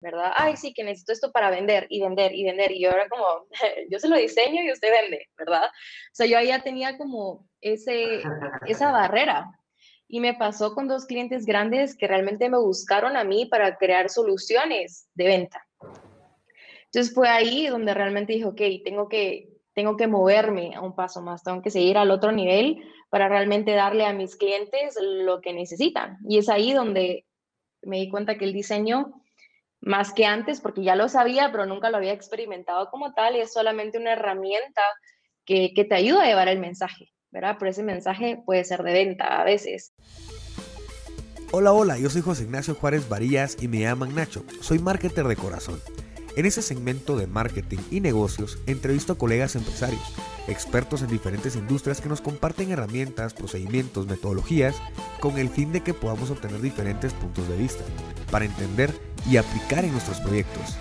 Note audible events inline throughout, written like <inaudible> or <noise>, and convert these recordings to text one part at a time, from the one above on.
¿verdad? Ay, sí, que necesito esto para vender y vender y vender. Y yo era como, <laughs> yo se lo diseño y usted vende, ¿verdad? O sea, yo ahí ya tenía como ese, esa barrera. Y me pasó con dos clientes grandes que realmente me buscaron a mí para crear soluciones de venta. Entonces fue ahí donde realmente dije, ok, tengo que, tengo que moverme a un paso más, tengo que seguir al otro nivel para realmente darle a mis clientes lo que necesitan. Y es ahí donde me di cuenta que el diseño, más que antes, porque ya lo sabía, pero nunca lo había experimentado como tal, es solamente una herramienta que, que te ayuda a llevar el mensaje, ¿verdad? Pero ese mensaje puede ser de venta a veces. Hola, hola, yo soy José Ignacio Juárez Varillas y me llaman Nacho. Soy marketer de corazón. En ese segmento de marketing y negocios entrevisto a colegas empresarios, expertos en diferentes industrias que nos comparten herramientas, procedimientos, metodologías, con el fin de que podamos obtener diferentes puntos de vista, para entender y aplicar en nuestros proyectos.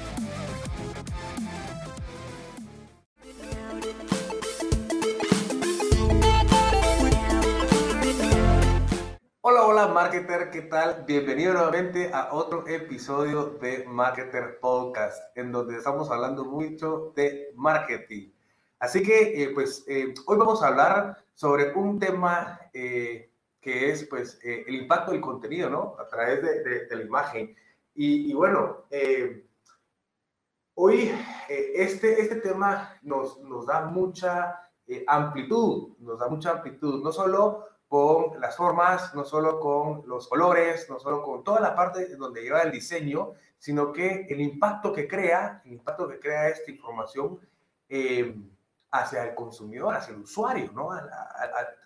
Hola, hola, marketer, ¿qué tal? Bienvenido nuevamente a otro episodio de Marketer Podcast, en donde estamos hablando mucho de marketing. Así que, eh, pues, eh, hoy vamos a hablar sobre un tema eh, que es, pues, el impacto del contenido, ¿no? A través de, la imagen. Y, bueno, hoy este, este tema nos, nos da mucha amplitud, nos da mucha amplitud, no solo con las formas, no solo con los colores, no solo con toda la parte donde lleva el diseño, sino que el impacto que crea, el impacto que crea esta información eh, hacia el consumidor, hacia el usuario, ¿no?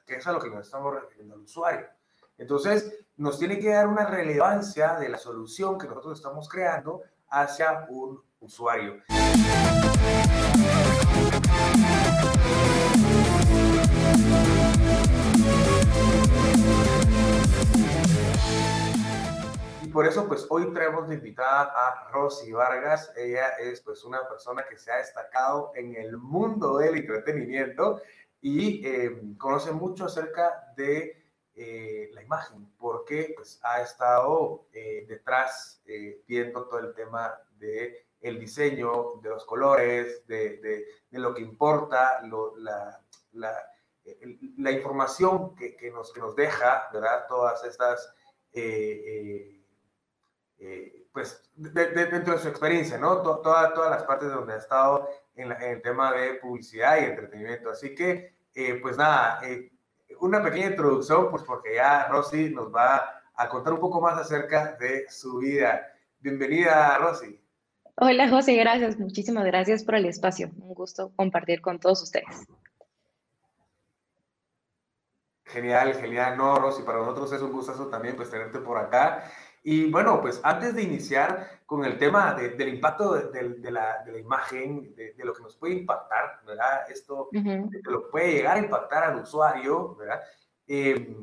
que es a lo que nos estamos refiriendo al usuario. Entonces, nos tiene que dar una relevancia de la solución que nosotros estamos creando hacia un usuario. por eso, pues hoy traemos de invitada a Rosy Vargas. Ella es pues una persona que se ha destacado en el mundo del entretenimiento y eh, conoce mucho acerca de eh, la imagen, porque pues ha estado eh, detrás viendo todo el tema de el diseño, de los colores, de, de, de lo que importa, lo, la, la, la, información que, que, nos, que nos deja, ¿verdad? Todas estas eh, pues dentro de su experiencia, ¿no? todas, todas las partes donde ha estado en, el tema de publicidad y entretenimiento. Así que, eh, pues nada, eh, una pequeña introducción, pues porque ya Rosy nos va a contar un poco más acerca de su vida. Bienvenida, Rosy. Hola, José, gracias. Muchísimas gracias por el espacio. Un gusto compartir con todos ustedes. Genial, genial. No, Rosy, para nosotros es un gustazo también pues tenerte por acá. Y bueno, pues antes de iniciar con el tema del impacto de, la, imagen, de, lo que nos puede impactar, ¿verdad? Esto lo puede llegar a impactar al usuario, ¿verdad? Eh,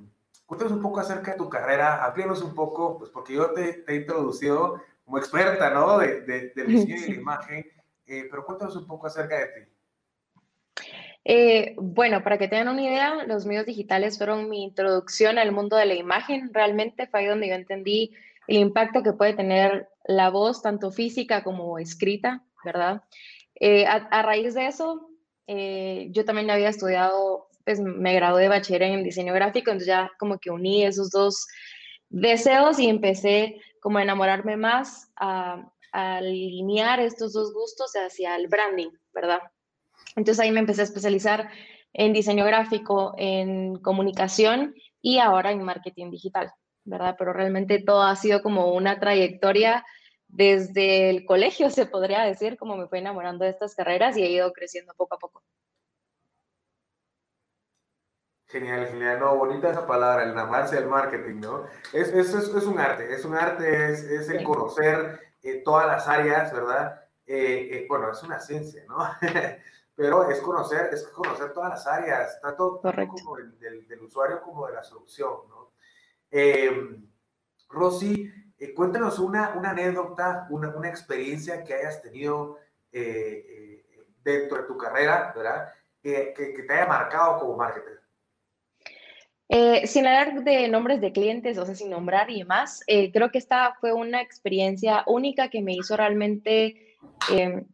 cuéntanos un poco acerca de tu carrera, amplíanos un poco, pues porque yo te, he introducido como experta, ¿no? De, del diseño y de la imagen, eh, pero cuéntanos un poco acerca de ti. Eh, bueno, para que tengan una idea, los medios digitales fueron mi introducción al mundo de la imagen. Realmente fue ahí donde yo entendí el impacto que puede tener la voz, tanto física como escrita, ¿verdad? Eh, a, raíz de eso, eh, yo también había estudiado, pues me gradué de bachiller en diseño gráfico, entonces ya como que uní esos dos deseos y empecé como a enamorarme más, a, a alinear estos dos gustos hacia el branding, ¿verdad? Entonces ahí me empecé a especializar en diseño gráfico, en comunicación y ahora en marketing digital. ¿Verdad? Pero realmente todo ha sido como una trayectoria desde el colegio, <laughs> se podría decir, como me fui enamorando de estas carreras y he ido creciendo poco a poco. Genial, genial. No, bonita esa palabra, el enamorarse del marketing, ¿no? Es, es, es, un arte, es un arte, es, es el conocer eh, todas las áreas, ¿verdad? Eh, eh, bueno, es una ciencia, ¿no? <laughs> Pero es conocer, es conocer todas las áreas, tanto, como del, del, usuario como de la solución, ¿no? Eh, Rosy, eh, cuéntanos una, anécdota, una, experiencia que hayas tenido eh, eh, dentro de tu carrera, ¿verdad? Que, te haya marcado como marketer. Sin hablar de nombres de clientes, o sea, sin nombrar y demás, creo que esta fue una experiencia única que me hizo realmente em,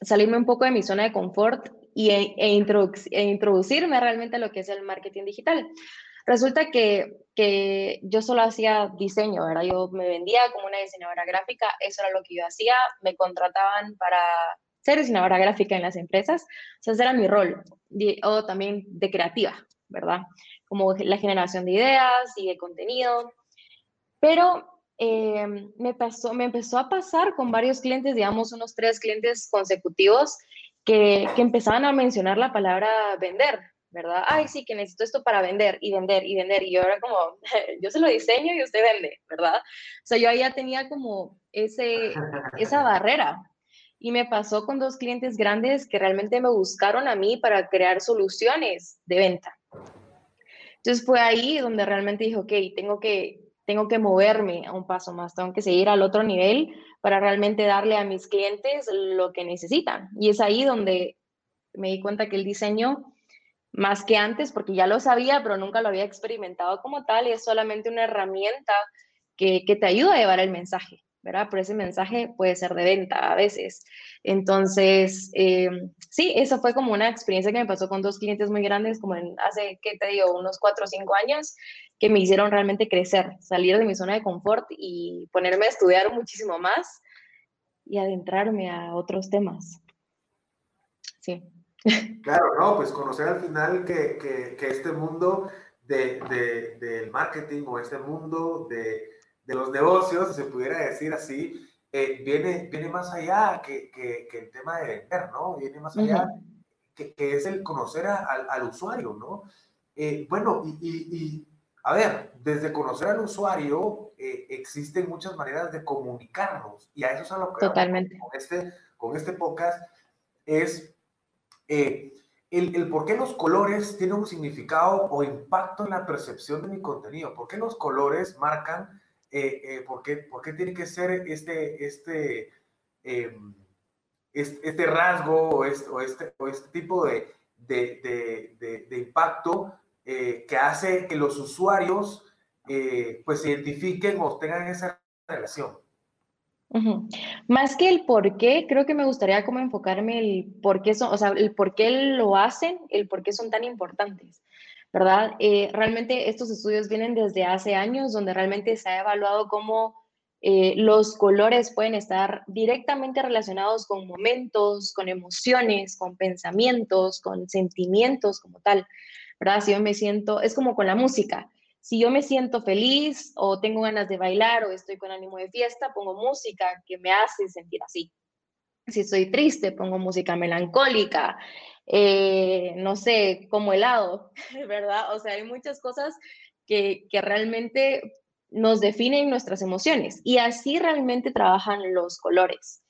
salirme un poco de mi zona de confort y, e, e, introducirme realmente a lo que es el marketing digital. Resulta que, que, yo solo hacía diseño, ¿verdad? Yo me vendía como una diseñadora gráfica, eso era lo que yo hacía, me contrataban para ser diseñadora gráfica en las empresas, o sea, ese era mi rol, o también de creativa, ¿verdad? como la generación de ideas y de contenido. Pero eh, me, pasó, me empezó a pasar con varios clientes, digamos unos tres clientes consecutivos, que, que empezaban a mencionar la palabra vender, ¿verdad? Ay, sí, que necesito esto para vender y vender y vender. Y yo era como, <laughs> yo se lo diseño y usted vende, ¿verdad? O sea, yo ahí ya tenía como ese, esa <laughs> barrera. Y me pasó con dos clientes grandes que realmente me buscaron a mí para crear soluciones de venta. Entonces fue ahí donde realmente dije, ok, tengo que, tengo que moverme a un paso más, tengo que seguir al otro nivel para realmente darle a mis clientes lo que necesitan. Y es ahí donde me di cuenta que el diseño, más que antes, porque ya lo sabía, pero nunca lo había experimentado como tal, es solamente una herramienta que, que te ayuda a llevar el mensaje. ¿verdad? Pero ese mensaje puede ser de venta a veces. Entonces, eh, sí, eso fue como una experiencia que me pasó con dos clientes muy grandes, como en, hace, ¿qué te digo?, unos cuatro o cinco años, que me hicieron realmente crecer, salir de mi zona de confort y ponerme a estudiar muchísimo más y adentrarme a otros temas. Sí. Claro, no, pues conocer al final que, que, que este mundo de, de, del marketing o este mundo de de los negocios, si se pudiera decir así, eh, viene, viene más allá que, que, el tema de vender, ¿no? Viene más allá que, que, es el conocer al, al usuario, ¿no? Eh, bueno, y, y, a ver, desde conocer al usuario eh, existen muchas maneras de comunicarnos y a eso es a lo que Totalmente. Con este, con este podcast es el, el, por qué los colores tienen un significado o impacto en la percepción de mi contenido, por qué los colores marcan eh, eh, ¿por, qué, ¿por, qué, tiene que ser este, este, em, este, rasgo o este, o este, tipo de, impacto eh, que hace que los usuarios pues se identifiquen o tengan esa relación? Más que el por qué, creo que me gustaría como enfocarme el por qué son, o sea, el por qué lo hacen, el por qué son tan importantes. ¿verdad? Eh, realmente estos estudios vienen desde hace años, donde realmente se ha evaluado cómo eh, los colores pueden estar directamente relacionados con momentos, con emociones, con pensamientos, con sentimientos como tal, ¿verdad? Si yo me siento, es como con la música. Si yo me siento feliz o tengo ganas de bailar o estoy con ánimo de fiesta, pongo música que me hace sentir así. Si estoy triste, pongo música melancólica. Eh, no sé, como helado, <laughs> ¿verdad? O sea, hay muchas cosas que, que realmente nos definen nuestras emociones y así realmente trabajan los colores.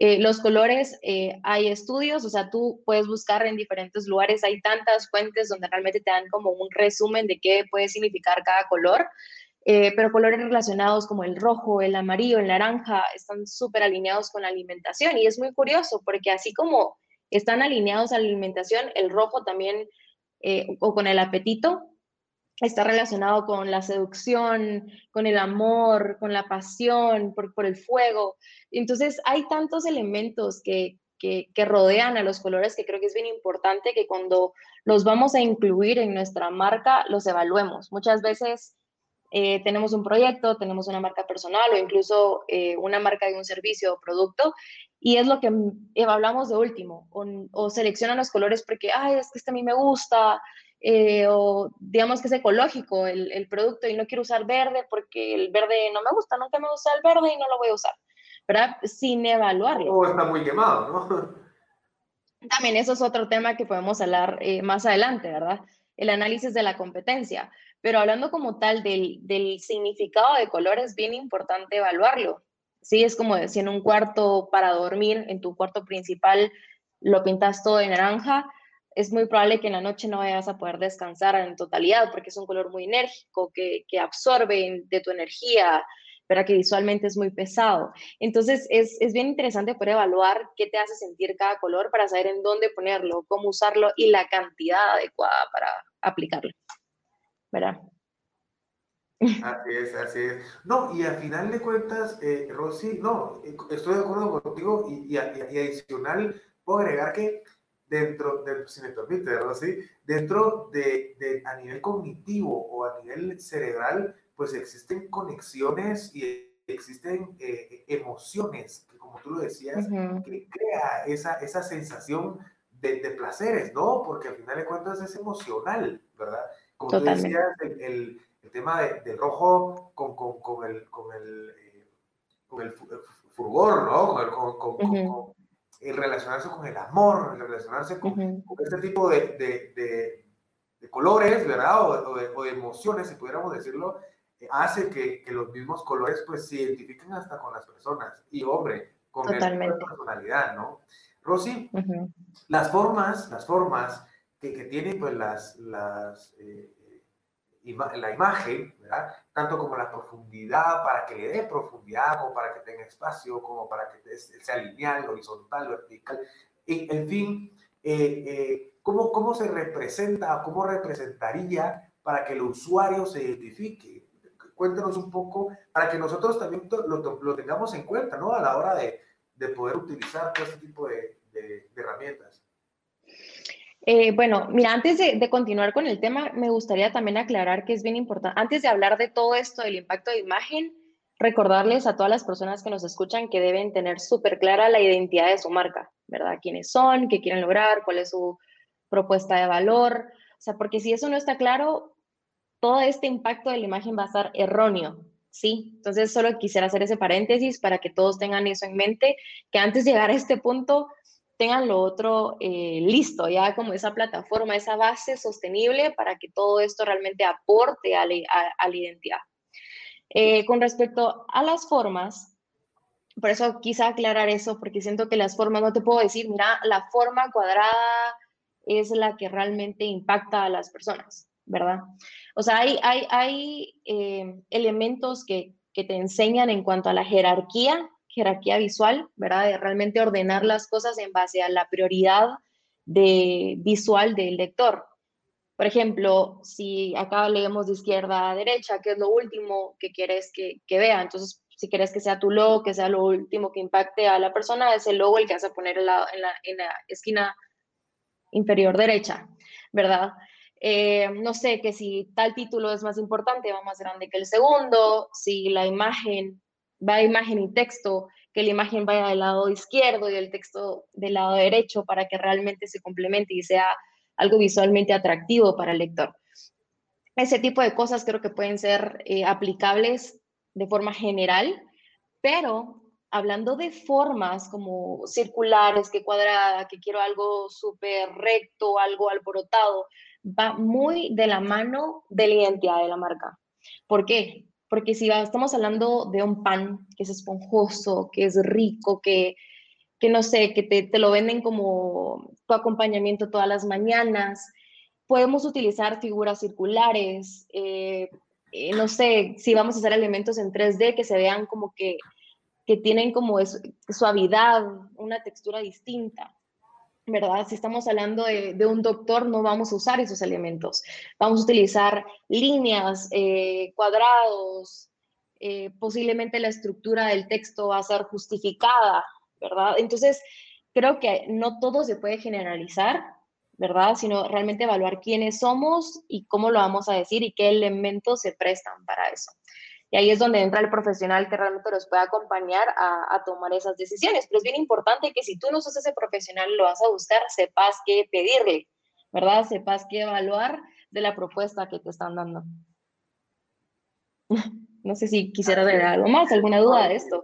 Eh, los colores, eh, hay estudios, o sea, tú puedes buscar en diferentes lugares, hay tantas fuentes donde realmente te dan como un resumen de qué puede significar cada color, pero colores relacionados como el rojo, el amarillo, el naranja, están súper alineados con la alimentación y es muy curioso porque así como están alineados a la alimentación. El rojo también, eh, o con el apetito, está relacionado con la seducción, con el amor, con la pasión, por, por el fuego. Entonces, hay tantos elementos que, que, rodean a los colores que creo que es bien importante que cuando los vamos a incluir en nuestra marca, los evaluemos. Muchas veces eh, tenemos un proyecto, tenemos una marca personal o incluso eh, una marca de un servicio o producto y es lo que hablamos de último, o, seleccionan los colores porque, ay, es que este a mí me gusta, eh, o digamos que es ecológico el, el, producto y no quiero usar verde porque el verde no me gusta, nunca me gusta el verde y no lo voy a usar, ¿verdad? Sin evaluarlo. O está muy quemado, ¿no? También eso es otro tema que podemos hablar eh, más adelante, ¿verdad? El análisis de la competencia. Pero hablando como tal del, del significado de colores, es bien importante evaluarlo. Sí, es como si en un cuarto para dormir, en tu cuarto principal, lo pintas todo de naranja, es muy probable que en la noche no vayas a poder descansar en totalidad porque es un color muy enérgico que, que absorbe de tu energía, pero que visualmente es muy pesado. Entonces es, es, bien interesante poder evaluar qué te hace sentir cada color para saber en dónde ponerlo, cómo usarlo y la cantidad adecuada para aplicarlo. ¿verdad? Así es, así es. No, y al final de cuentas, eh, Rosy, no, estoy de acuerdo contigo y, y, adicional puedo agregar que dentro, de, si me permite, Rosy, dentro de, de, a nivel cognitivo o a nivel cerebral, pues existen conexiones y existen eh, emociones, que como tú lo decías, que crea esa, esa sensación de, de, placeres, ¿no? Porque al final de cuentas es emocional, ¿verdad? Como tú decías, el el tema de, del rojo con, con, con, el, con, el, eh, con el furgor, ¿no? Con, con, el relacionarse con el amor, el relacionarse con, este tipo de, de, de, colores, ¿verdad? O, de, emociones, si pudiéramos decirlo, eh, hace que, que, los mismos colores pues se identifiquen hasta con las personas. Y hombre, con la personalidad, ¿no? Rosy, las formas, las formas que, que tienen pues las, las eh, la imagen, tanto como la profundidad, para que le dé profundidad, como para que tenga espacio, como para que sea lineal, horizontal, vertical, y, en fin, eh, eh, ¿cómo, ¿cómo se representa, cómo representaría para que el usuario se identifique? Cuéntanos un poco para que nosotros también lo, lo tengamos en cuenta, ¿no? A la hora de, de poder utilizar todo este tipo de, de herramientas. Eh, bueno, mira, antes de, continuar con el tema, me gustaría también aclarar que es bien importante, antes de hablar de todo esto del impacto de imagen, recordarles a todas las personas que nos escuchan que deben tener súper clara la identidad de su marca, ¿verdad? ¿Quiénes son? ¿Qué quieren lograr? ¿Cuál es su propuesta de valor? O sea, porque si eso no está claro, todo este impacto de la imagen va a estar erróneo, ¿sí? Entonces, solo quisiera hacer ese paréntesis para que todos tengan eso en mente, que antes de llegar a este punto, tengan lo otro eh, listo, ya como esa plataforma, esa base sostenible para que todo esto realmente aporte a, la identidad. Eh, con respecto a las formas, por eso quise aclarar eso, porque siento que las formas, no te puedo decir, mira, la forma cuadrada es la que realmente impacta a las personas, ¿verdad? O sea, hay, hay, hay eh, elementos que, que te enseñan en cuanto a la jerarquía jerarquía visual, ¿verdad? De realmente ordenar las cosas en base a la prioridad de, visual del lector. Por ejemplo, si acá leemos de izquierda a derecha, ¿qué es lo último que quieres que, vea? Entonces, si quieres que sea tu logo, que sea lo último que impacte a la persona, es el logo el que vas a poner en la esquina inferior derecha, ¿verdad? Eh, no sé, que si tal título es más importante, va más grande que el segundo, si la imagen va imagen y texto, que la imagen vaya del lado izquierdo y el texto del lado derecho para que realmente se complemente y sea algo visualmente atractivo para el lector. Ese tipo de cosas creo que pueden ser eh, aplicables de forma general, pero hablando de formas como circulares, que cuadrada, que quiero algo súper recto, algo alborotado, va muy de la mano de la identidad de la marca. ¿Por qué? Porque si estamos hablando de un pan que es esponjoso, que es rico, que, que no sé, que te, lo venden como tu acompañamiento todas las mañanas, podemos utilizar figuras circulares, eh, eh, no sé, si vamos a hacer elementos en 3D que se vean como que, que tienen como suavidad, una textura distinta. ¿Verdad? Si estamos hablando de, un doctor, no vamos a usar esos elementos. Vamos a utilizar líneas, eh, cuadrados, eh, posiblemente la estructura del texto va a ser justificada, ¿verdad? Entonces, creo que no todo se puede generalizar, ¿verdad? Sino realmente evaluar quiénes somos y cómo lo vamos a decir y qué elementos se prestan para eso. Y ahí es donde entra el profesional que realmente los puede acompañar a, tomar esas decisiones. Pero es bien importante que si tú no sos ese profesional, lo vas a buscar, sepas qué pedirle, ¿verdad? Sepas qué evaluar de la propuesta que te están dando. <laughs> No sé si quisiera ver algo más, alguna duda de esto.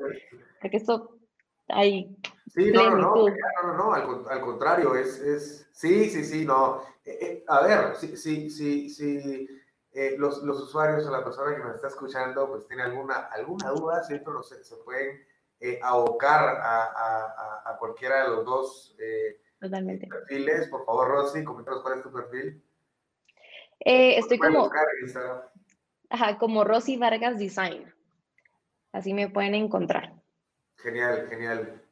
Porque esto hay. Sí, no, no, no, no, no, al, contrario, es, es, sí, sí, sí, no. Eh, eh, a ver, sí, sí, sí, sí eh, los, los, usuarios o la persona que nos está escuchando pues tiene alguna, alguna duda, siempre se pueden eh, abocar a, a, a, cualquiera de los dos eh, perfiles. Por favor, Rosy, coméntanos cuál es tu perfil. estoy como, ajá, como Rosy Vargas Design. Así me pueden encontrar. Genial, genial.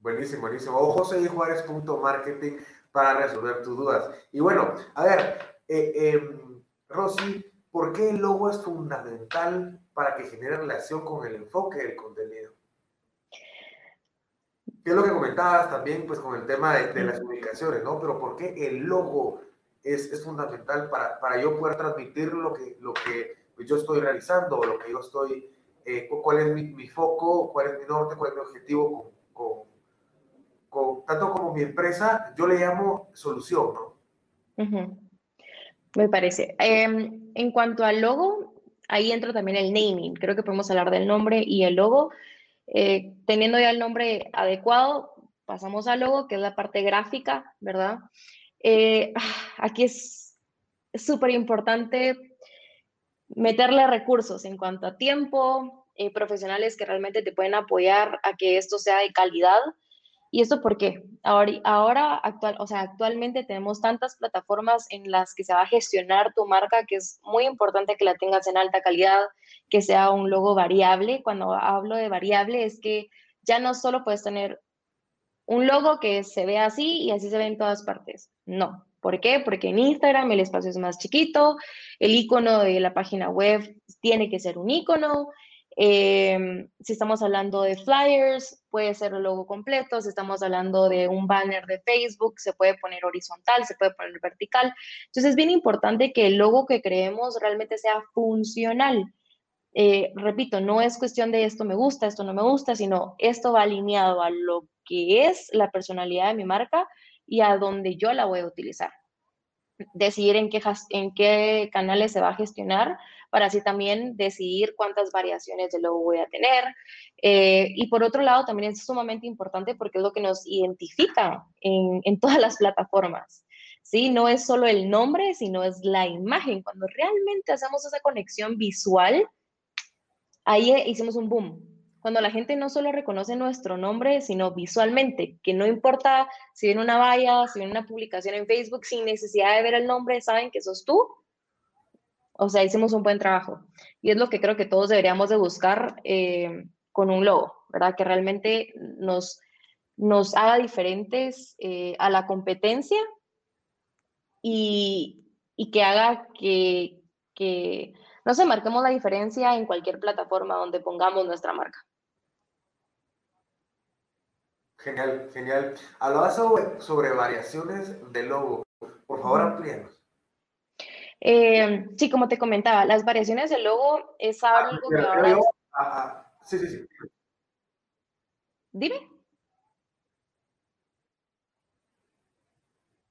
Buenísimo, buenísimo. O josejuárez.marketing para resolver tus dudas. Y bueno, a ver, eh, em, Rosy, ¿por qué el logo es fundamental para que genere relación con el enfoque del contenido? ¿Qué es lo que comentabas también pues, con el tema de, las comunicaciones, ¿no? Pero ¿por qué el logo es, es fundamental para, para, yo poder transmitir lo que, lo que yo estoy realizando o lo que yo estoy, eh, cuál es mi, mi, foco, cuál es mi norte, cuál es mi objetivo con, con, tanto como mi empresa, yo le llamo solución, ¿no? Me parece. Em, en cuanto al logo, ahí entra también el naming. Creo que podemos hablar del nombre y el logo. Eh, teniendo ya el nombre adecuado, pasamos al logo, que es la parte gráfica, ¿verdad? Eh, aquí es súper importante meterle recursos en cuanto a tiempo, eh, profesionales que realmente te pueden apoyar a que esto sea de calidad ¿Y esto por qué? Ahora, ahora actual, o sea, actualmente tenemos tantas plataformas en las que se va a gestionar tu marca que es muy importante que la tengas en alta calidad, que sea un logo variable. Cuando hablo de variable es que ya no solo puedes tener un logo que se ve así y así se ve en todas partes. No. ¿Por qué? Porque en Instagram el espacio es más chiquito, el icono de la página web tiene que ser un icono, Em, si estamos hablando de flyers, puede ser el logo completo. Si estamos hablando de un banner de Facebook, se puede poner horizontal, se puede poner vertical. Entonces es bien importante que el logo que creemos realmente sea funcional. Eh, repito, no es cuestión de esto me gusta, esto no me gusta, sino esto va alineado a lo que es la personalidad de mi marca y a donde yo la voy a utilizar. Decidir en qué, en qué canales se va a gestionar para así también decidir cuántas variaciones de logo voy a tener. Eh, y por otro lado, también es sumamente importante porque es lo que nos identifica en, en todas las plataformas. ¿sí? No es solo el nombre, sino es la imagen. Cuando realmente hacemos esa conexión visual, ahí hicimos un boom. Cuando la gente no solo reconoce nuestro nombre, sino visualmente, que no importa si viene una valla, si viene una publicación en Facebook, sin necesidad de ver el nombre, saben que sos tú, o sea, hicimos un buen trabajo. Y es lo que creo que todos deberíamos de buscar eh, con un logo, ¿verdad? Que realmente nos, nos haga diferentes eh, a la competencia y, y que haga que, que, no sé, marquemos la diferencia en cualquier plataforma donde pongamos nuestra marca. Genial, genial. Hablabas sobre, sobre variaciones de logo. Por favor, amplíenos. Eh, sí, como te comentaba, las variaciones del logo es ah, algo que ahora... Ah, ah, sí, sí, sí. Dime.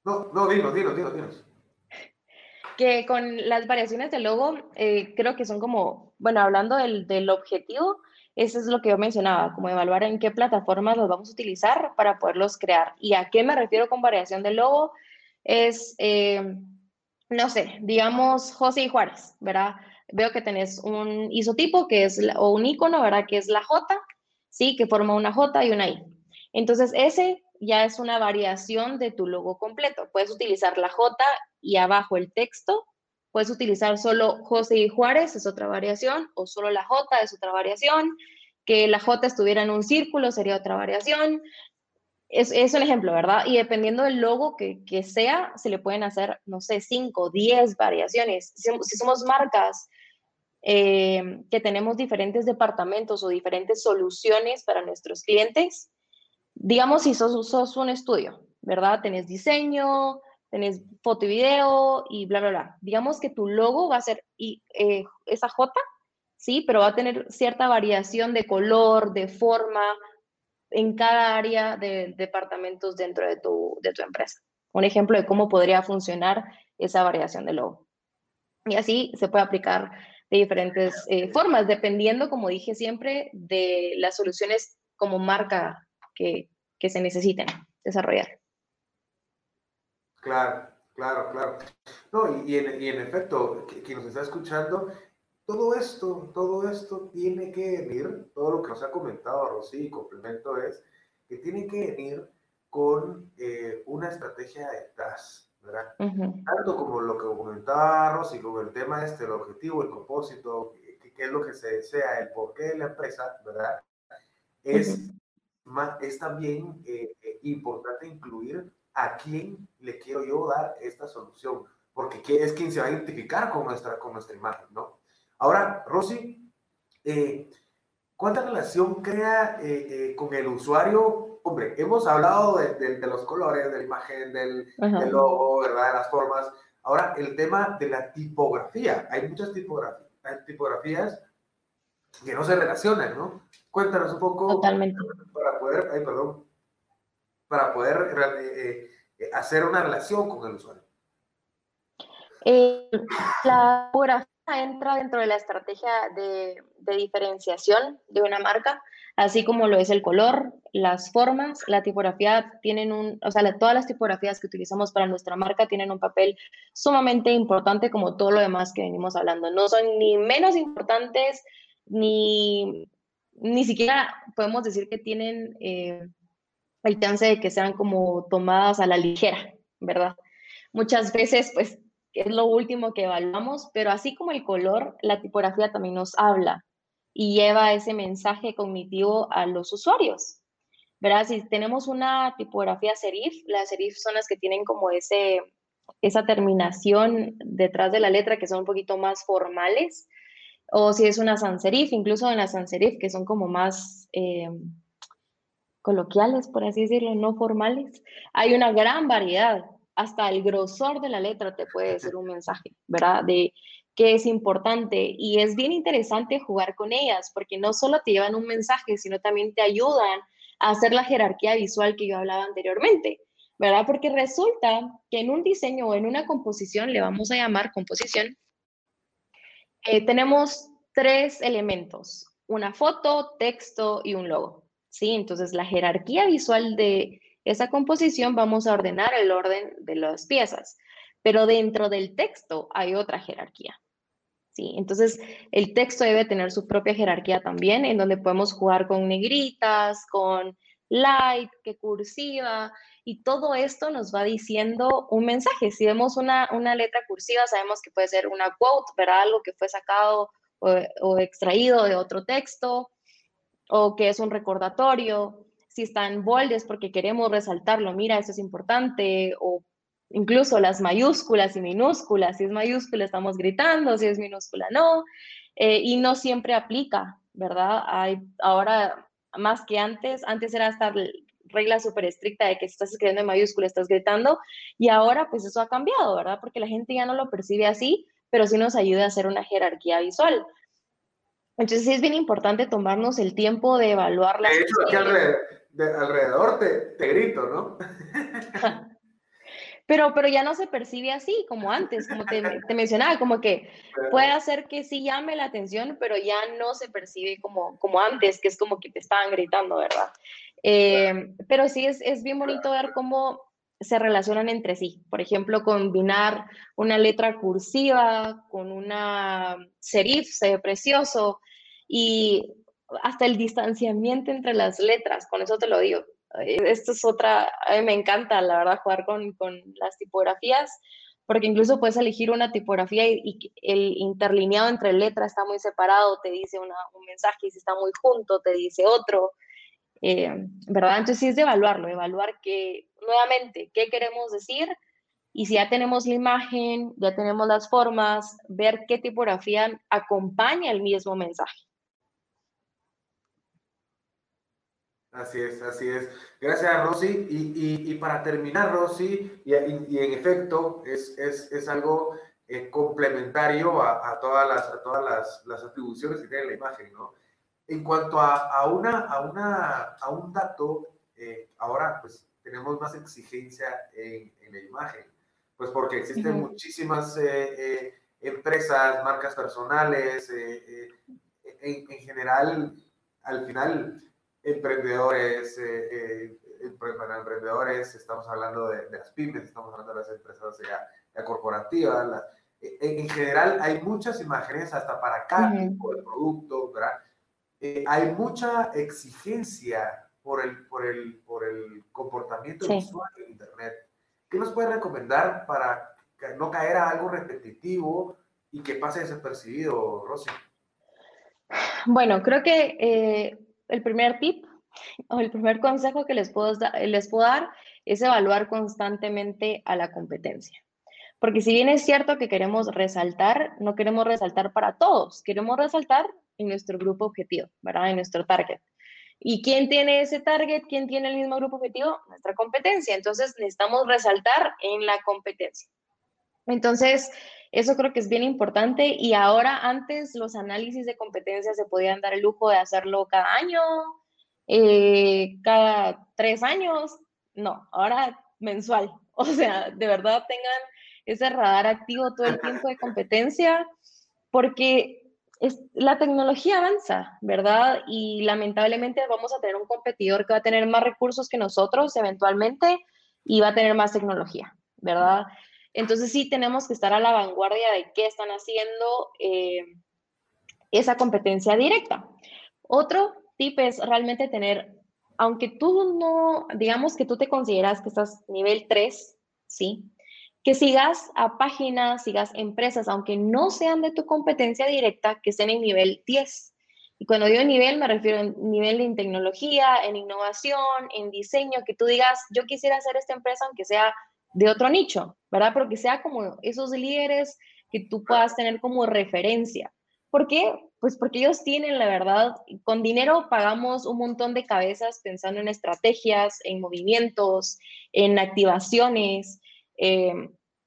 No, no, dinos, dinos, dinos, dinos. Que con las variaciones del logo, eh, creo que son como, bueno, hablando del, del, objetivo, eso es lo que yo mencionaba, como evaluar en qué plataformas los vamos a utilizar para poderlos crear. ¿Y a qué me refiero con variación del logo? Es... Eh, no sé, digamos José y Juárez, ¿verdad? Veo que tenés un isotipo que es, o un icono, ¿verdad? Que es la J, ¿sí? Que forma una J y una I. Entonces, ese ya es una variación de tu logo completo. Puedes utilizar la J y abajo el texto. Puedes utilizar solo José y Juárez, es otra variación, o solo la J es otra variación. Que la J estuviera en un círculo sería otra variación es, un ejemplo, ¿verdad? Y dependiendo del logo que, sea, se le pueden hacer, no sé, 5, 10 variaciones. Si, somos marcas eh, que tenemos diferentes departamentos o diferentes soluciones para nuestros clientes, digamos si sos, sos un estudio, ¿verdad? Tenés diseño, tenés foto y video y bla, bla, bla. Digamos que tu logo va a ser y, eh, esa J, sí, pero va a tener cierta variación de color, de forma, en cada área de departamentos dentro de tu, de tu empresa. Un ejemplo de cómo podría funcionar esa variación de logo. Y así se puede aplicar de diferentes eh, formas, dependiendo, como dije siempre, de las soluciones como marca que, que se necesiten desarrollar. Claro, claro, claro. No, y, en, y en, efecto, quien nos está escuchando, todo esto, todo esto tiene que venir, todo lo que nos ha comentado Rosy, y complemento es que tiene que venir con eh, una estrategia detrás, ¿verdad? Tanto como lo que comentaba Rosy, como el tema este, el objetivo, el propósito, qué es lo que se desea, el porqué de la empresa, ¿verdad? Es, es también eh, eh, importante incluir a quién le quiero yo dar esta solución. porque es quien se va a identificar con nuestra, con nuestra imagen, ¿no? Ahora, Rosy, eh, ¿cuánta relación crea eh, eh, con el usuario? Hombre, hemos hablado de, los colores, de la imagen, del, logo, ¿verdad? De las formas. Ahora, el tema de la tipografía. Hay muchas tipografías, hay tipografías que no se relacionan, ¿no? Cuéntanos un poco. Totalmente. Para poder, ay, perdón, para poder hacer una relación con el usuario. la tipografía entra dentro de la estrategia de, diferenciación de una marca, así como lo es el color, las formas, la tipografía tienen un, o sea, todas las tipografías que utilizamos para nuestra marca tienen un papel sumamente importante como todo lo demás que venimos hablando. No son ni menos importantes, ni, ni siquiera podemos decir que tienen eh, el chance de que sean como tomadas a la ligera, ¿verdad? Muchas veces, pues, es lo último que evaluamos, pero así como el color, la tipografía también nos habla y lleva ese mensaje cognitivo a los usuarios. ¿Verdad? Si tenemos una tipografía serif, las serif son las que tienen como ese, esa terminación detrás de la letra que son un poquito más formales, o si es una sans serif, incluso en la sans serif que son como más eh, coloquiales, por así decirlo, no formales, hay una gran variedad hasta el grosor de la letra te puede ser <laughs> un mensaje, ¿verdad? De qué es importante. Y es bien interesante jugar con ellas, porque no solo te llevan un mensaje, sino también te ayudan a hacer la jerarquía visual que yo hablaba anteriormente, ¿verdad? Porque resulta que en un diseño o en una composición, le vamos a llamar composición, eh, tenemos tres elementos, una foto, texto y un logo, ¿sí? Entonces, la jerarquía visual de esa composición vamos a ordenar el orden de las piezas, pero dentro del texto hay otra jerarquía. ¿sí? Entonces, el texto debe tener su propia jerarquía también, en donde podemos jugar con negritas, con light, que cursiva, y todo esto nos va diciendo un mensaje. Si vemos una, letra cursiva, sabemos que puede ser una quote, ¿verdad? Algo que fue sacado o extraído de otro texto, o que es un recordatorio si está en bold es porque queremos resaltarlo, mira, eso es importante, o incluso las mayúsculas y minúsculas, si es mayúscula estamos gritando, si es minúscula no, eh, y no siempre aplica, ¿verdad? Hay ahora más que antes, antes era esta regla súper estricta de que si estás escribiendo en mayúscula estás gritando, y ahora pues eso ha cambiado, ¿verdad? Porque la gente ya no lo percibe así, pero sí nos ayuda a hacer una jerarquía visual. Entonces sí es bien importante tomarnos el tiempo de evaluar las... De alrededor te, grito, ¿no? <laughs> Pero, pero ya no se percibe así como antes, como te, mencionaba, como que puede hacer que sí llame la atención, pero ya no se percibe como, como antes, que es como que te estaban gritando, ¿verdad? Eh, pero sí es, es bien bonito ver cómo se relacionan entre sí. Por ejemplo, combinar una letra cursiva con una serif se ve precioso y hasta el distanciamiento entre las letras, con eso te lo digo. Esto es otra, me encanta, la verdad, jugar con, con las tipografías, porque incluso puedes elegir una tipografía y, el interlineado entre letras está muy separado, te dice un mensaje, y si está muy junto, te dice otro. Eh, ¿Verdad? Entonces sí es de evaluarlo, evaluar que, nuevamente, qué queremos decir y si ya tenemos la imagen, ya tenemos las formas, ver qué tipografía acompaña el mismo mensaje. Así es, así es. Gracias, Rosy. Y, y, para terminar, Rosy, y, y en efecto, es, es, es algo eh, complementario a, a, todas, las, a todas las, las, atribuciones que tiene la imagen, ¿no? En cuanto a, a una, a, una, a un dato, eh, ahora pues tenemos más exigencia en, en, la imagen, pues porque existen muchísimas eh, empresas, marcas personales, en, en general, al final emprendedores, eh, eh, para emprendedores, estamos hablando de, las pymes, estamos hablando de las empresas ya, corporativas. en, general hay muchas imágenes hasta para cada tipo de producto, ¿verdad? Eh, hay mucha exigencia por el, por el, por el comportamiento sí. usuario en Internet. ¿Qué nos puede recomendar para no caer a algo repetitivo y que pase desapercibido, Rosy? Bueno, creo que eh, el primer tip o el primer consejo que les puedo, les puedo dar es evaluar constantemente a la competencia. Porque si bien es cierto que queremos resaltar, no queremos resaltar para todos, queremos resaltar en nuestro grupo objetivo, ¿verdad? En nuestro target. ¿Y quién tiene ese target? ¿Quién tiene el mismo grupo objetivo? Nuestra competencia. Entonces necesitamos resaltar en la competencia. Entonces, eso creo que es bien importante y ahora antes los análisis de competencia se podían dar el lujo de hacerlo cada año, eh, cada tres años, no, ahora mensual. <laughs> O sea, de verdad tengan ese radar activo todo el tiempo de competencia porque es, la tecnología avanza, ¿verdad? Y lamentablemente vamos a tener un competidor que va a tener más recursos que nosotros eventualmente y va a tener más tecnología, ¿verdad? Entonces sí tenemos que estar a la vanguardia de qué están haciendo eh, esa competencia directa. Otro tip es realmente tener, aunque tú no, digamos que tú te consideras que estás nivel 3, ¿sí? Que sigas a páginas, sigas empresas, aunque no sean de tu competencia directa, que estén en nivel 10. Y cuando digo nivel, me refiero a nivel en tecnología, en innovación, en diseño, que tú digas, yo quisiera hacer esta empresa aunque sea de otro nicho, ¿verdad? Pero que sea como esos líderes que tú puedas tener como referencia. ¿Por qué? Pues porque ellos tienen, la verdad, con dinero pagamos un montón de cabezas pensando en estrategias, en movimientos, en activaciones, eh,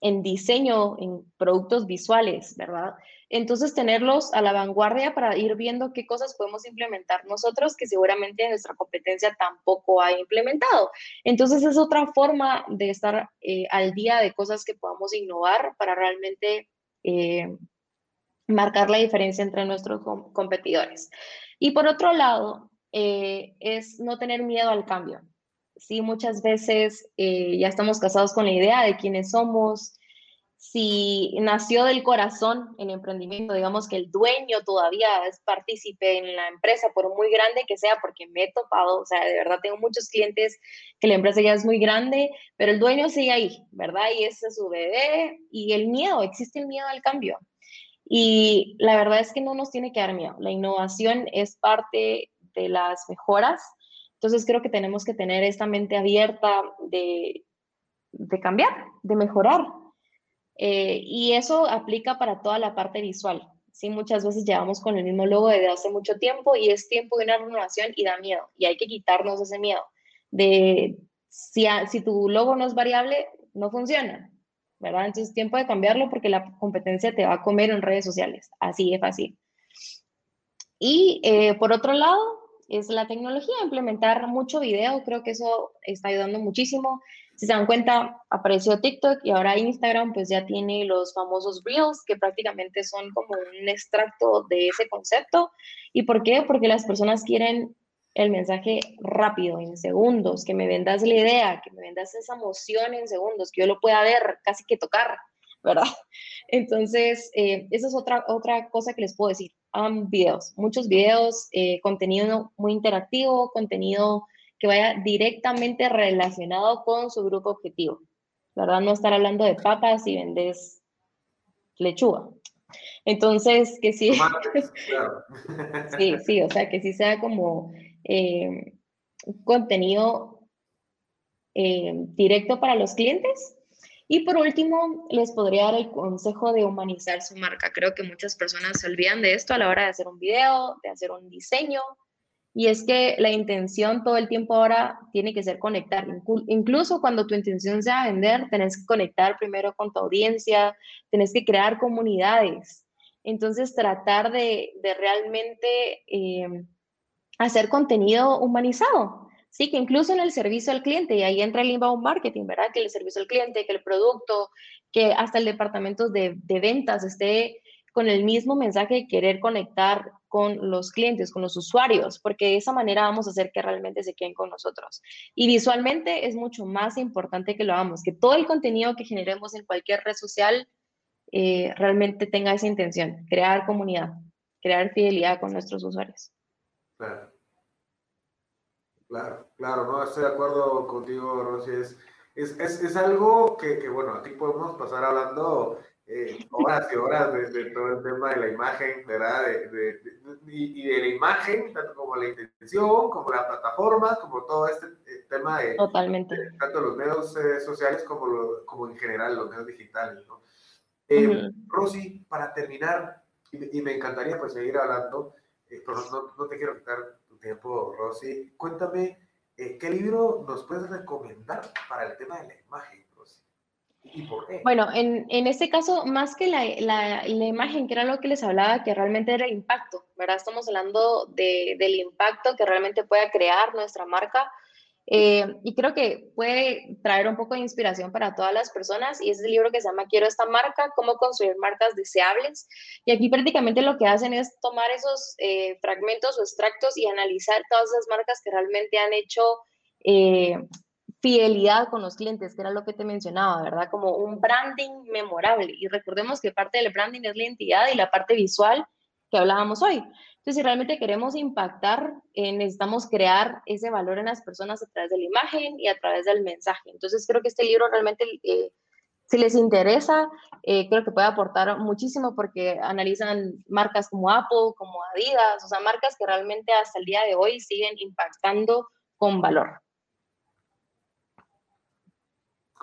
en diseño, en productos visuales, ¿verdad? Entonces, tenerlos a la vanguardia para ir viendo qué cosas podemos implementar nosotros que seguramente nuestra competencia tampoco ha implementado. Entonces, es otra forma de estar eh, al día de cosas que podamos innovar para realmente eh, marcar la diferencia entre nuestros competidores. Y por otro lado, eh, es no tener miedo al cambio. Sí, muchas veces ya estamos casados con la idea de quiénes somos, si nació del corazón en emprendimiento, digamos que el dueño todavía es partícipe en la empresa, por muy grande que sea, porque me he topado, o sea, de verdad tengo muchos clientes que la empresa ya es muy grande, pero el dueño sigue ahí, ¿verdad? Y ese es su bebé y el miedo, existe el miedo al cambio. Y la verdad es que no nos tiene que dar miedo. La innovación es parte de las mejoras. Entonces creo que tenemos que tener esta mente abierta de, de cambiar, de mejorar, eh, y eso aplica para toda la parte visual. Sí, muchas veces llevamos con el mismo logo desde hace mucho tiempo y es tiempo de una renovación y da miedo. Y hay que quitarnos ese miedo de si, si tu logo no es variable, no funciona, ¿verdad? Entonces es tiempo de cambiarlo porque la competencia te va a comer en redes sociales. Así de fácil. Y eh, por otro lado, es la tecnología, implementar mucho video, creo que eso está ayudando muchísimo. Si se dan cuenta, apareció TikTok y ahora Instagram pues ya tiene los famosos Reels, que prácticamente son como un extracto de ese concepto. ¿Y por qué? Porque las personas quieren el mensaje rápido, en segundos, que me vendas la idea, que me vendas esa emoción en segundos, que yo lo pueda ver, casi que tocar, ¿verdad? <laughs> Entonces, eh, esa es otra, otra cosa que les puedo decir. Hagan videos, muchos videos, eh, contenido muy interactivo, contenido que vaya directamente relacionado con su grupo objetivo. ¿Verdad? No estar hablando de papas y vendes lechuga. Entonces, que sí. <laughs> sí, sí, o sea, que sí sea como eh, contenido eh, directo para los clientes. Y por último, les podría dar el consejo de humanizar su marca. Creo que muchas personas se olvidan de esto a la hora de hacer un video, de hacer un diseño, y es que la intención todo el tiempo ahora tiene que ser conectar. Incluso cuando tu intención sea vender, tenés que conectar primero con tu audiencia, tenés que crear comunidades. Entonces, tratar de, realmente eh, hacer contenido humanizado. Sí, que incluso en el servicio al cliente, y ahí entra el inbound marketing, ¿verdad? Que el servicio al cliente, que el producto, que hasta el departamento de, de ventas esté con el mismo mensaje de querer conectar con los clientes, con los usuarios, porque de esa manera vamos a hacer que realmente se queden con nosotros. Y visualmente es mucho más importante que lo hagamos, que todo el contenido que generemos en cualquier red social eh, realmente tenga esa intención, crear comunidad, crear fidelidad con nuestros usuarios. Claro. Claro, claro, no estoy de acuerdo contigo, Rosy. Es, es, es, algo que, que, bueno, aquí podemos pasar hablando eh, horas y horas de, todo el tema de la imagen, ¿verdad? De, y, de la imagen, tanto como la intención, como la plataforma, como todo este eh, tema de, Totalmente. tanto los medios eh, sociales como, como en general los medios digitales. ¿no? Eh, Rosy, para terminar, y, me encantaría pues seguir hablando, pero no, no, te quiero quitar tu tiempo, Rosy. Cuéntame, ¿qué libro nos puedes recomendar para el tema de la imagen? Bueno, en, en este caso, más que la, la, imagen, que era lo que les hablaba, que realmente era el impacto, ¿verdad? Estamos hablando de, del impacto que realmente pueda crear nuestra marca. Eh, y creo que puede traer un poco de inspiración para todas las personas. Y es el libro que se llama Quiero esta marca, cómo construir marcas deseables. Y aquí prácticamente lo que hacen es tomar esos eh, fragmentos o extractos y analizar todas esas marcas que realmente han hecho eh, fidelidad con los clientes, que era lo que te mencionaba, ¿verdad? Como un branding memorable. Y recordemos que parte del branding es la identidad y la parte visual que hablábamos hoy. Entonces, si realmente queremos impactar, eh, necesitamos crear ese valor en las personas a través de la imagen y a través del mensaje. Entonces, creo que este libro realmente, eh, si les interesa, eh, creo que puede aportar muchísimo porque analizan marcas como Apple, como Adidas, o sea, marcas que realmente hasta el día de hoy siguen impactando con valor.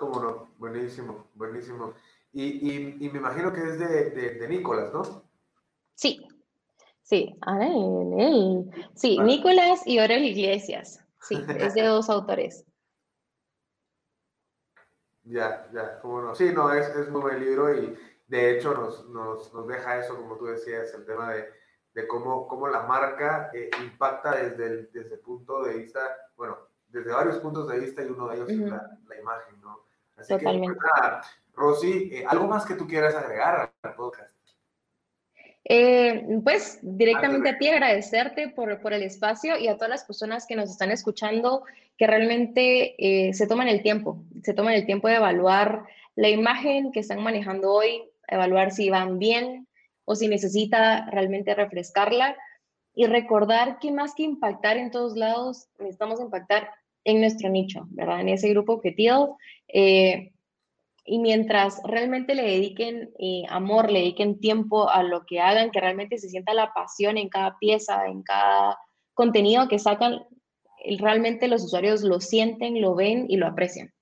Cómo no, buenísimo, buenísimo. Y, y, me imagino que es de, de, Nicolás, ¿no? Sí, sí, él. Sí, Nicolás y Orel Iglesias. Sí, es de <laughs> dos autores. Ya, ya, cómo no. Sí, no, es, es muy buen libro y de hecho nos, nos, nos deja eso, como tú decías, el tema de, de cómo, cómo la marca eh, impacta desde el, desde el punto de vista, bueno, desde varios puntos de vista y uno de ellos es la, la, imagen, ¿no? Así Totalmente. que, pues, Rosy, eh, ¿algo más que tú quieras agregar al podcast? Eh, pues directamente a ti agradecerte por, por, el espacio y a todas las personas que nos están escuchando que realmente eh, se toman el tiempo, se toman el tiempo de evaluar la imagen que están manejando hoy, evaluar si van bien o si necesita realmente refrescarla y recordar que más que impactar en todos lados, necesitamos impactar en nuestro nicho, ¿verdad? En ese grupo objetivo. Eh, y mientras realmente le dediquen eh, amor, le dediquen tiempo a lo que hagan, que realmente se sienta la pasión en cada pieza, en cada contenido que sacan, realmente los usuarios lo sienten, lo ven y lo aprecian.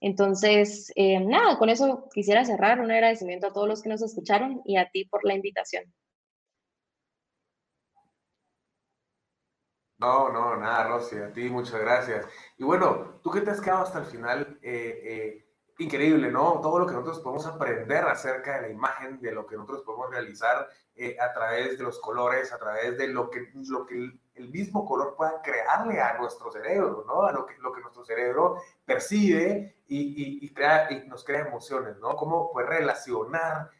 Entonces, eh, nada, con eso quisiera cerrar. Un agradecimiento a todos los que nos escucharon y a ti por la invitación. No, no, nada, Rosy, a ti muchas gracias. Y bueno, tú que te has quedado hasta el final, eh, eh, increíble, ¿no? Todo lo que nosotros podemos aprender acerca de la imagen, de lo que nosotros podemos realizar eh, a través de los colores, a través de lo que, lo que el, mismo color pueda crearle a nuestro cerebro, ¿no? A lo que, lo que nuestro cerebro percibe y, y, crea, y nos crea emociones, ¿no? Cómo puede relacionar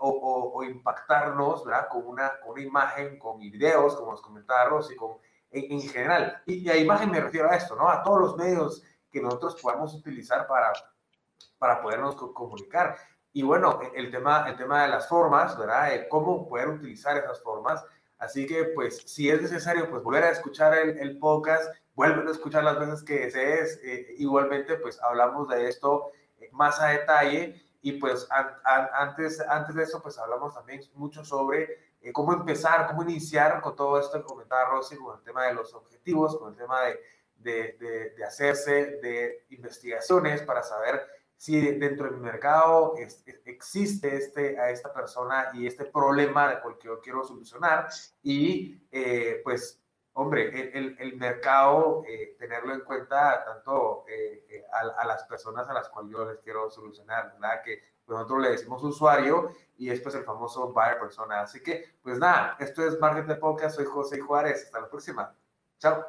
o, o, impactarnos, ¿verdad? Con una, con una imagen, con videos, como nos comentaba Rosy, con en, general. Y, a imagen me refiero a esto, ¿no? A todos los medios que nosotros podamos utilizar para, para podernos comunicar. Y bueno, e, el tema, el tema de las formas, ¿verdad? cómo poder utilizar esas formas. Así que, pues, si es necesario, pues, volver a escuchar el, el podcast, vuelven a escuchar las veces que desees. Eh, igualmente, pues, hablamos de esto eh, más a detalle. Y, pues, antes, antes de eso, pues, hablamos también mucho sobre eh, cómo empezar, cómo iniciar con todo esto que comentaba Rosy, con el tema de los objetivos, con el tema de, de, de, hacerse de investigaciones para saber si dentro del mercado existe este, a esta persona y este problema de cual yo quiero solucionar y eh, pues hombre, el, el mercado, eh, tenerlo en cuenta tanto a, a, las personas a las cuales yo les quiero solucionar, ¿verdad? Que nosotros le decimos usuario y después el famoso buyer persona. Así que, pues nada, esto es Marketing Podcast, soy José Juárez, hasta la próxima. Chao.